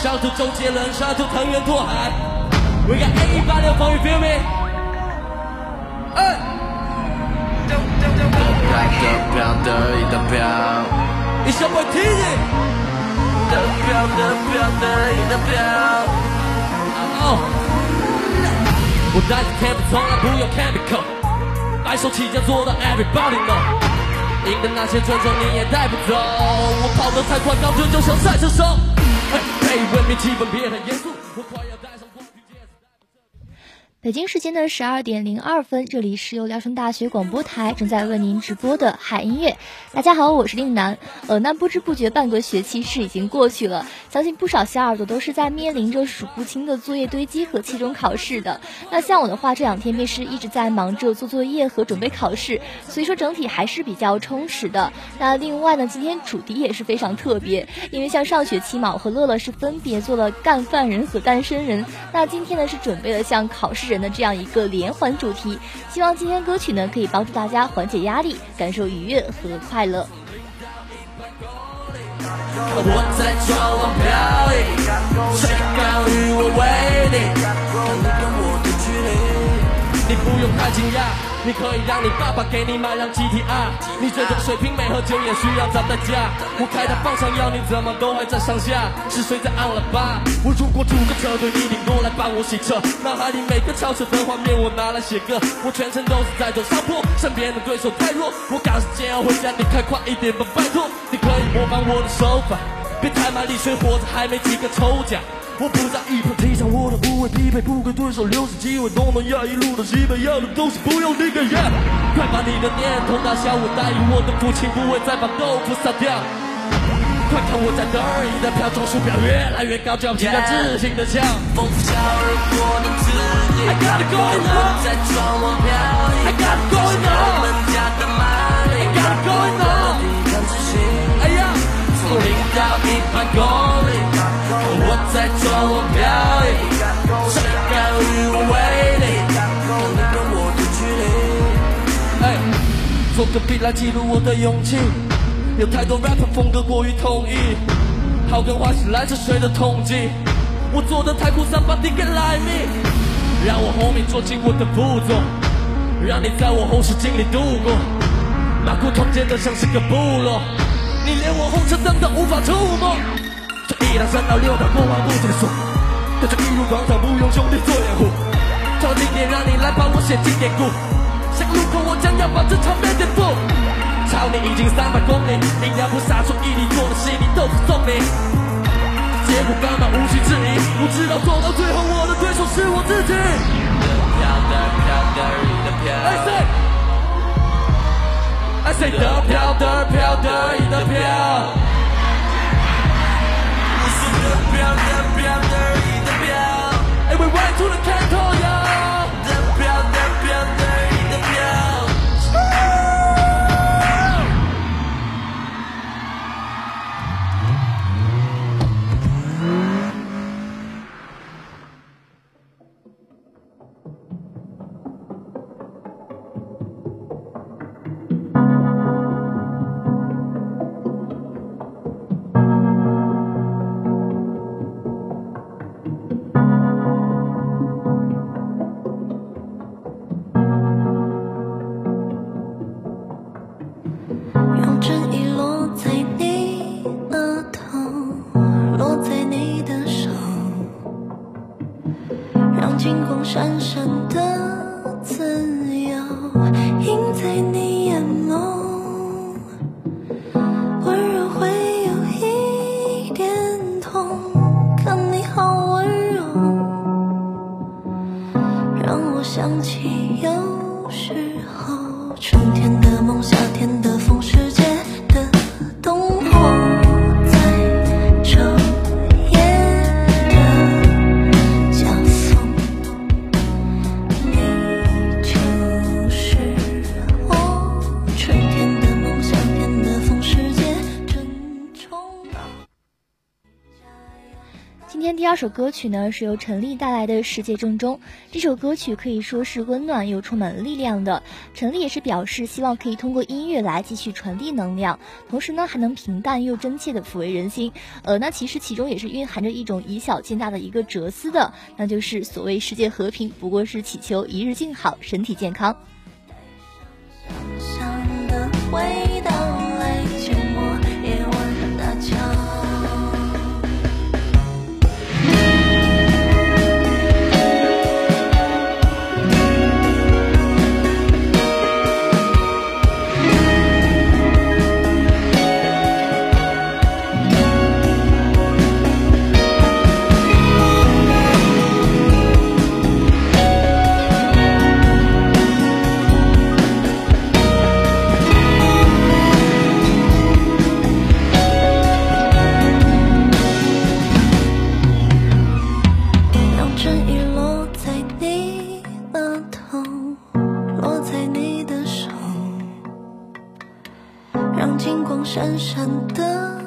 小兔周杰伦，小兔藤原拓海，We got A 八六风雨，Feel me？哎。得飘的一的飘，你小鬼听你。的飘得飘的一的飘。我带着 tempo，从来不用 chemical，白手起家做到 everybody know。赢的那些尊重你也带不走，我跑得太快，高度就像赛车手。嘿，文明气氛别太严肃，北京时间的十二点零二分，这里是由聊城大学广播台正在为您直播的海音乐。大家好，我是令南。呃，那不知不觉半个学期是已经过去了，相信不少小耳朵都是在面临着数不清的作业堆积和期中考试的。那像我的话，这两天便是一直在忙着做作业和准备考试，所以说整体还是比较充实的。那另外呢，今天主题也是非常特别，因为像上学期嘛，我和乐乐是分别做了干饭人和单身人。那今天呢，是准备了像考试人的这样一个连环主题，希望今天歌曲呢可以帮助大家缓解压力，感受愉悦和快乐。我在窗外飘逸，谁敢与我为敌？看你跟我的距离，你不用太惊讶。你可以让你爸爸给你买辆 GTR，你这种水平没喝酒也需要找代驾。我开的方向要你怎么都会在上下，是谁在按喇叭？我如果组个车队，一定过来帮我洗车。脑海里每个超车的画面我拿来写歌，我全程都是在走上坡，身边的对手太弱，我赶时间要回家，你开快一点吧，拜托。你可以模仿我的手法，别太卖力水，活着还没几个抽奖。我不在一旁提倡我的无畏匹配，不给对手留下机会。东南亚一路到西北，要的东西不用你给呀！快把你的念头打消，我答应我的父亲不会再把豆腐撒掉。快看我在得意的飘，装鼠标越来越高，脚步让自信的跳。风飘而过的自己，I gotta go 我 now, 在窗外飘逸。I gotta go 我 now, 们 I gotta go now。抵抗自信，哎呀，风零到一百在窗外飘逸。谁敢与我为敌？看你跟我的距离。哎，做个笔来记录我的勇气。有太多 rapper 风格过于统一，好跟坏是来自谁的统计？我做的太酷，somebody get like me，让我 homie 做进我的步骤，让你在我后视镜里度过。马骨通奸的像是个部落，你连我红橙灯都无法触摸。这一趟三到六趟过完不结束，带着一如广场不用兄弟做掩护，超经典让你来帮我写经典故。下个路口我将要把这场面颠覆。超你已经三百公里，饮料不洒出一滴做的细腻豆腐送你。结果根本无需质疑？我知道走到最后，我的对手是我自己。飘的飘的一的飘。I say, I say 得飘的飘的一的飘。我说的飘的飘的一的飘。And we ride to the 首歌曲呢是由陈粒带来的《世界正中》。这首歌曲可以说是温暖又充满力量的。陈粒也是表示希望可以通过音乐来继续传递能量，同时呢还能平淡又真切的抚慰人心。呃，那其实其中也是蕴含着一种以小见大的一个哲思的，那就是所谓世界和平不过是祈求一日静好，身体健康。闪闪的。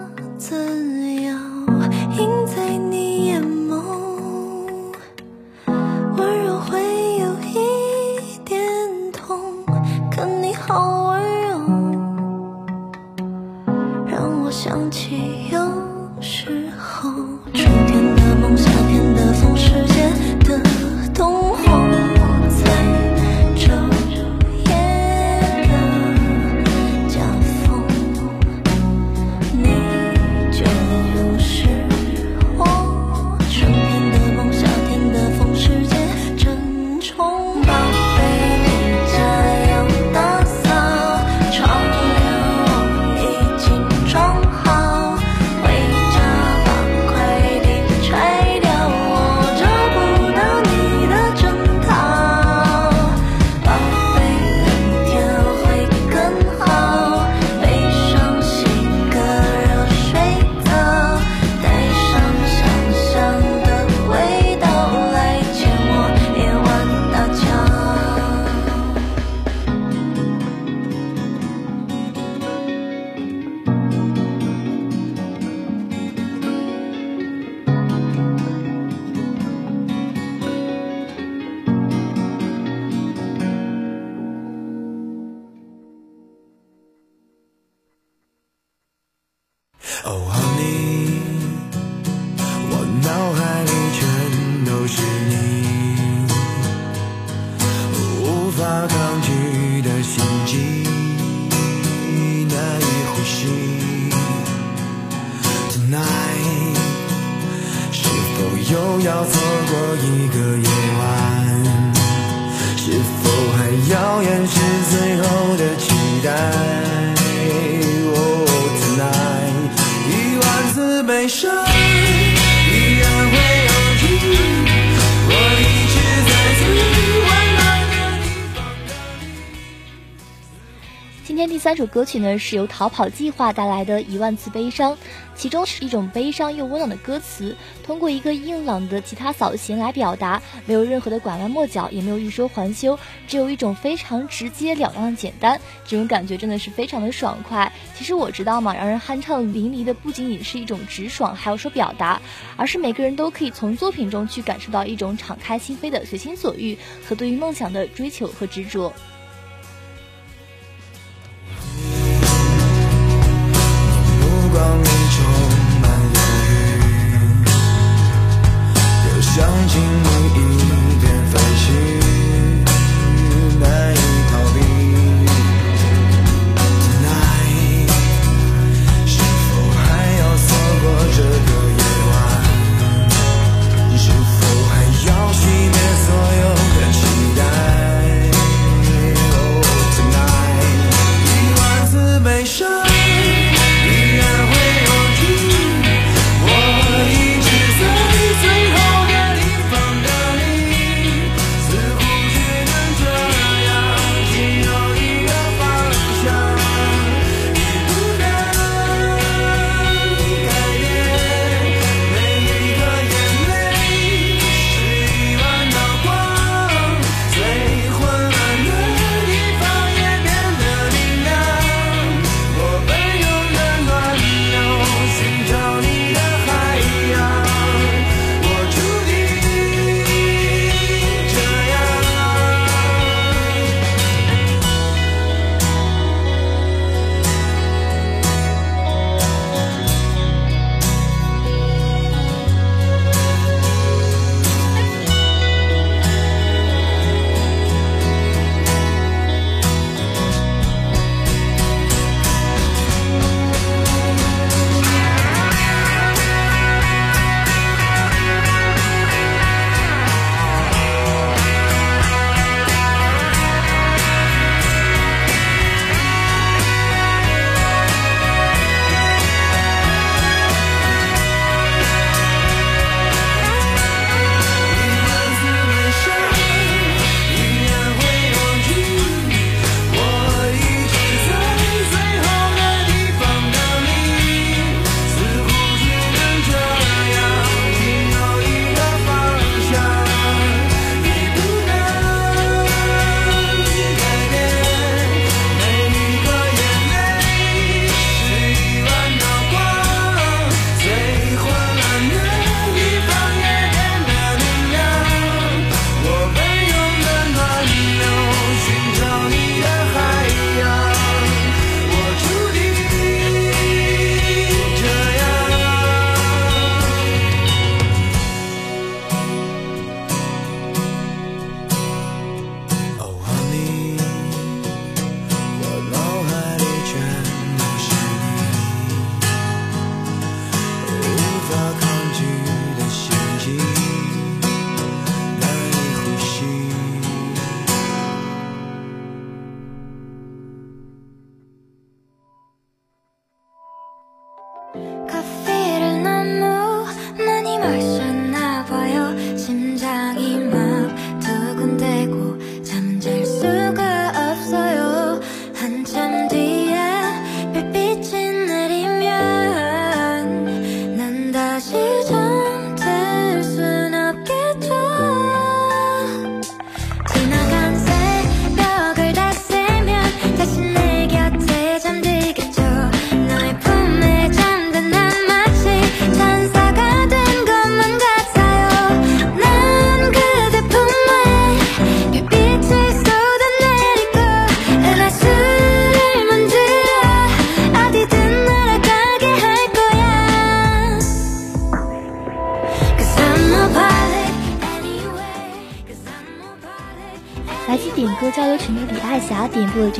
三首歌曲呢，是由逃跑计划带来的《一万次悲伤》，其中是一种悲伤又温暖的歌词，通过一个硬朗的吉他扫弦来表达，没有任何的拐弯抹角，也没有欲说还休，只有一种非常直截了当的简单，这种感觉真的是非常的爽快。其实我知道嘛，让人酣畅淋漓的不仅仅是一种直爽，还有说表达，而是每个人都可以从作品中去感受到一种敞开心扉的随心所欲和对于梦想的追求和执着。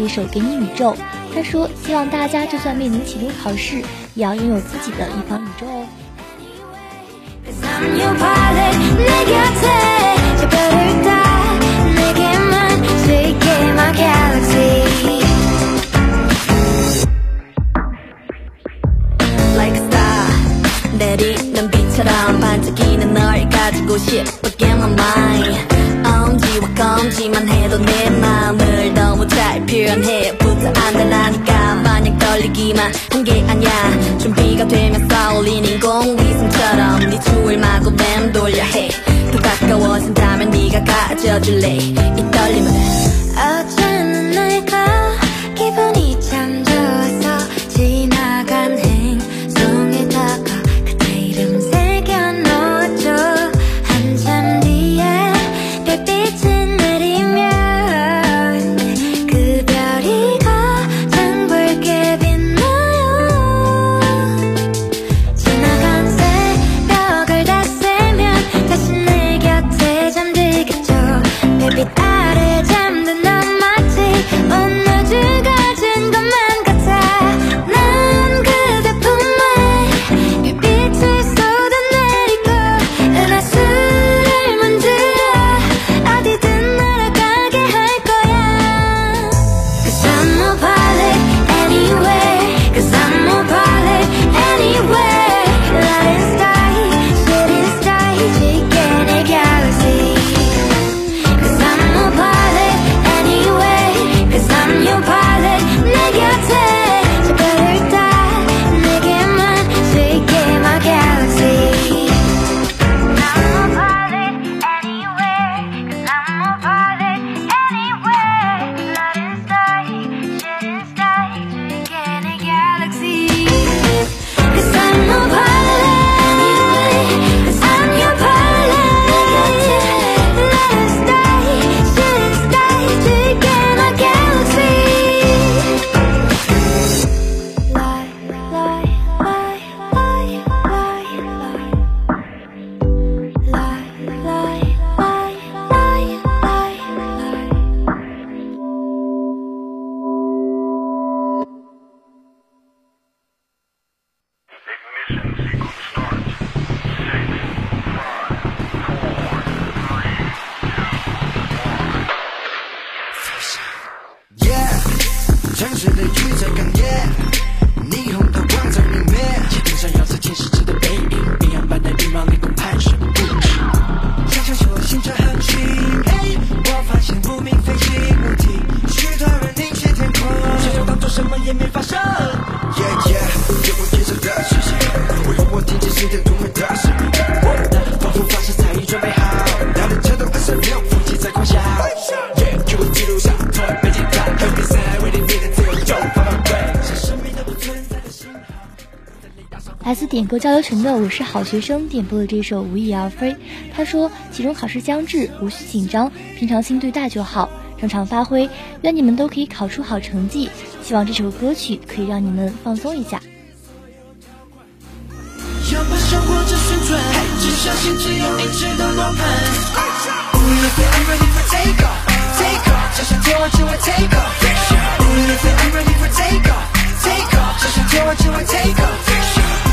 点播了这首《给你宇宙》，他说希望大家就算面临期中考试，也要拥有自己的一方宇宙哦。 보여줄래? 이 떨림은 Yeah，城市的雨在哽咽，霓虹的光在明灭，街灯闪耀着天使之的背影，冰阳般的羽毛，你共攀升不止。想象说行者很近，哎，我发现不明飞行物体，许多人凝视天空，想要当作什么也没发生。Yeah yeah，有我眼神的视线，我用我听见心跳突然的声音，仿佛发射才已准备好，让人车动二三六，腹肌在狂笑。来自点歌交流群的我是好学生点播了这首《无翼而飞》。他说，期中考试将至，无需紧张，平常心对待就好，正常发挥。愿你们都可以考出好成绩。希望这首歌曲可以让你们放松一下。要把生活这旋转，只相信只有一直的罗盘。无论飞，I'm ready for take off，take off，就像天外只会 take off。无论飞，I'm ready for take off，take off，就像天外只会 take off。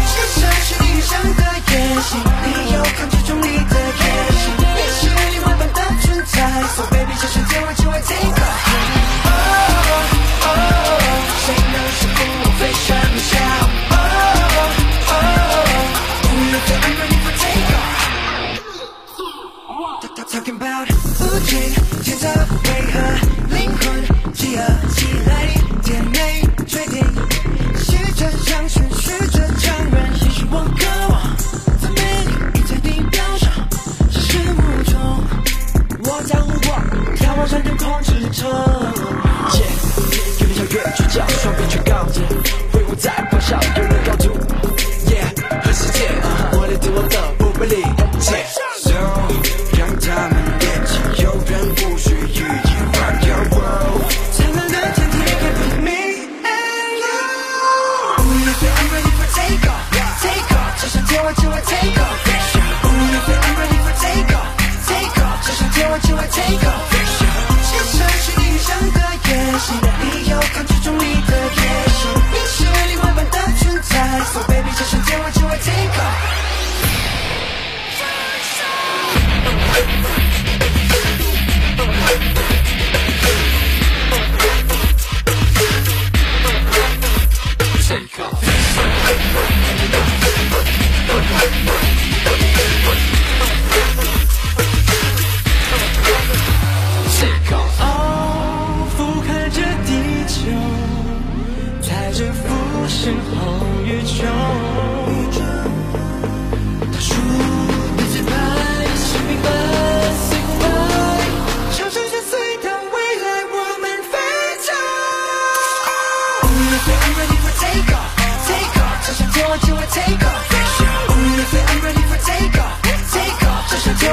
世上是理想的演习，你有抗拒中你的野心，你是另外般的存在，so baby，只想天外只会 take off。哦哦，谁能说服我飞上云霄？哦哦，无论飞，I'm ready for take off。Talking about 无尽天择为何眺望山巅控制着。Yeah，越越想越聚焦，双臂全高举，挥舞在咆哮，Take.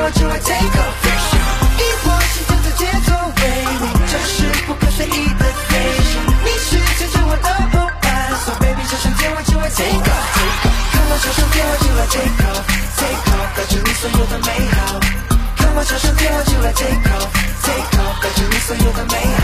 我就来 take off。以我心跳的节奏为你，这是不可思议的飞行。你是牵着我的伙伴，so baby 想上天我就来 take off。看我朝上天我就来 take off，take off，带着你所有的美好。Come on，乘上天我就来 take off，take off，带着你所有的美好。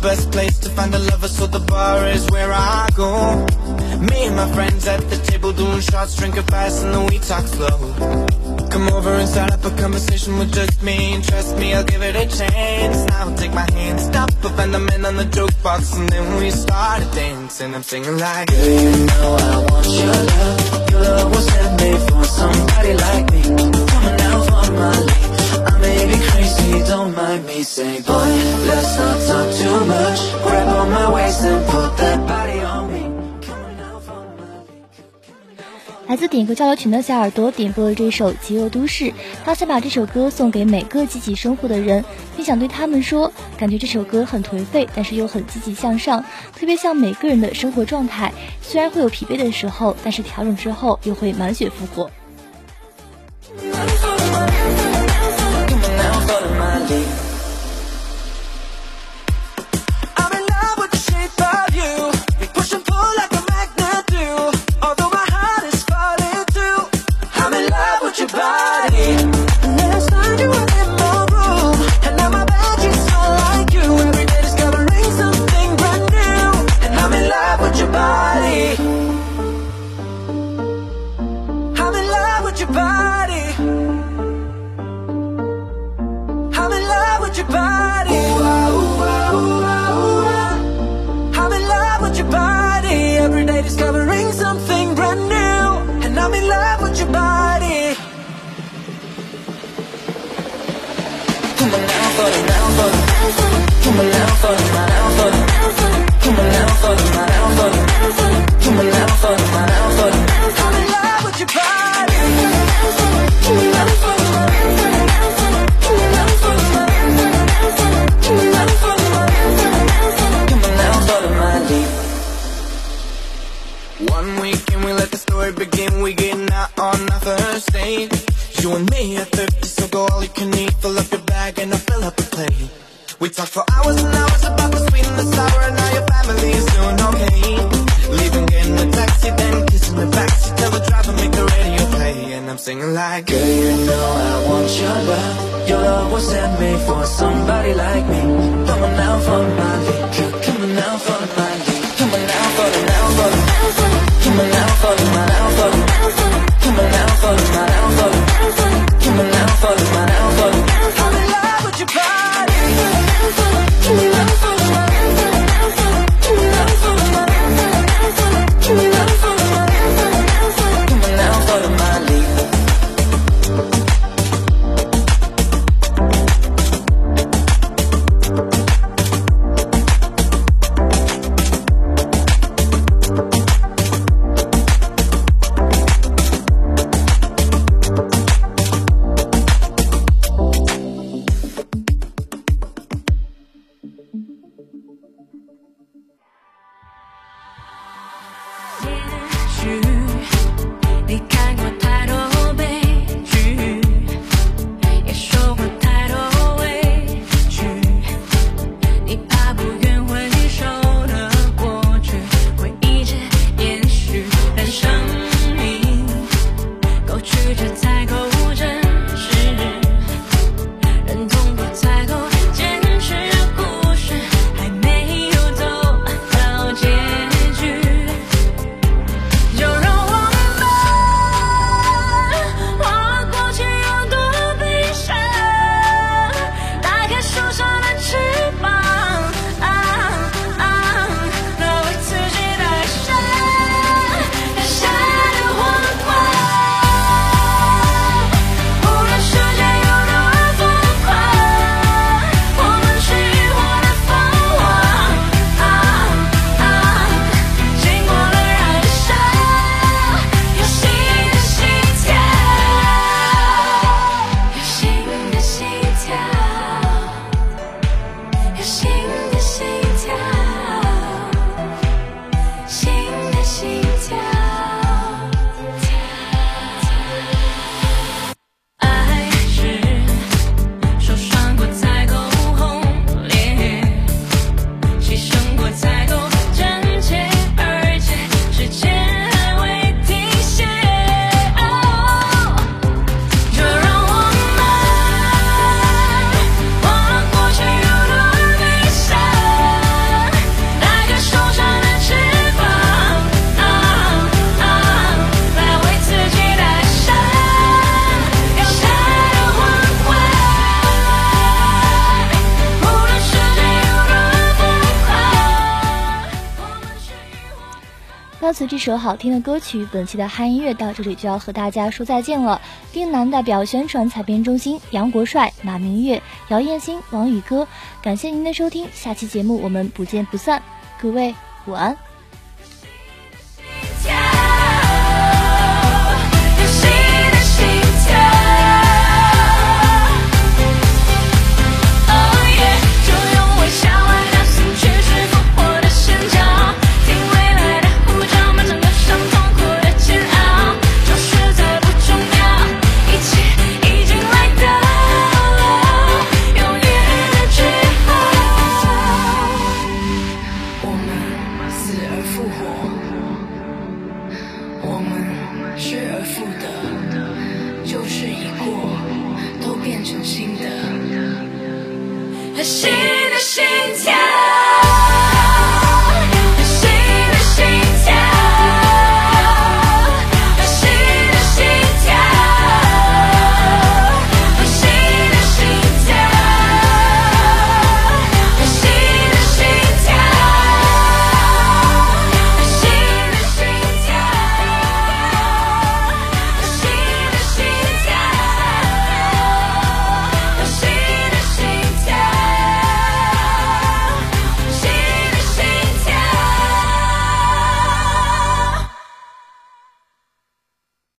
Best place to find a lover, so the bar is where I go. Me and my friends at the table doing shots, drinking fast, and then we talk slow. Come over and start up a conversation with just me, and trust me, I'll give it a chance. Now take my hand, stop, and find the man on the jukebox, and then we started dancing. I'm singing like, Girl, you know I want your love. Your love was handmade for somebody like me. Coming down for my league. I may be crazy, don't mind me. Say, boy, let's not talk too much. Grab on my waist and put that body on me. Coming down for my league. 来自点歌交流群的小耳朵点播了这首《极恶都市》，他想把这首歌送给每个积极生活的人，并想对他们说：感觉这首歌很颓废，但是又很积极向上，特别像每个人的生活状态。虽然会有疲惫的时候，但是调整之后又会满血复活。Come on now for the Come on now for the now for the Come on now for the We talk for hours and hours about the sweet and the sour, and now your family is doing okay. Leaving, getting a taxi, then kissing the backseat. Tell the driver make the radio play, and I'm singing like. Girl, you know I want your love. Your love was handmade for somebody like me. On now for my league. 伴随这首好听的歌曲，本期的嗨音乐到这里就要和大家说再见了。丁楠代表宣传采编中心杨国帅、马明月、姚艳新、王宇哥，感谢您的收听，下期节目我们不见不散。各位晚安。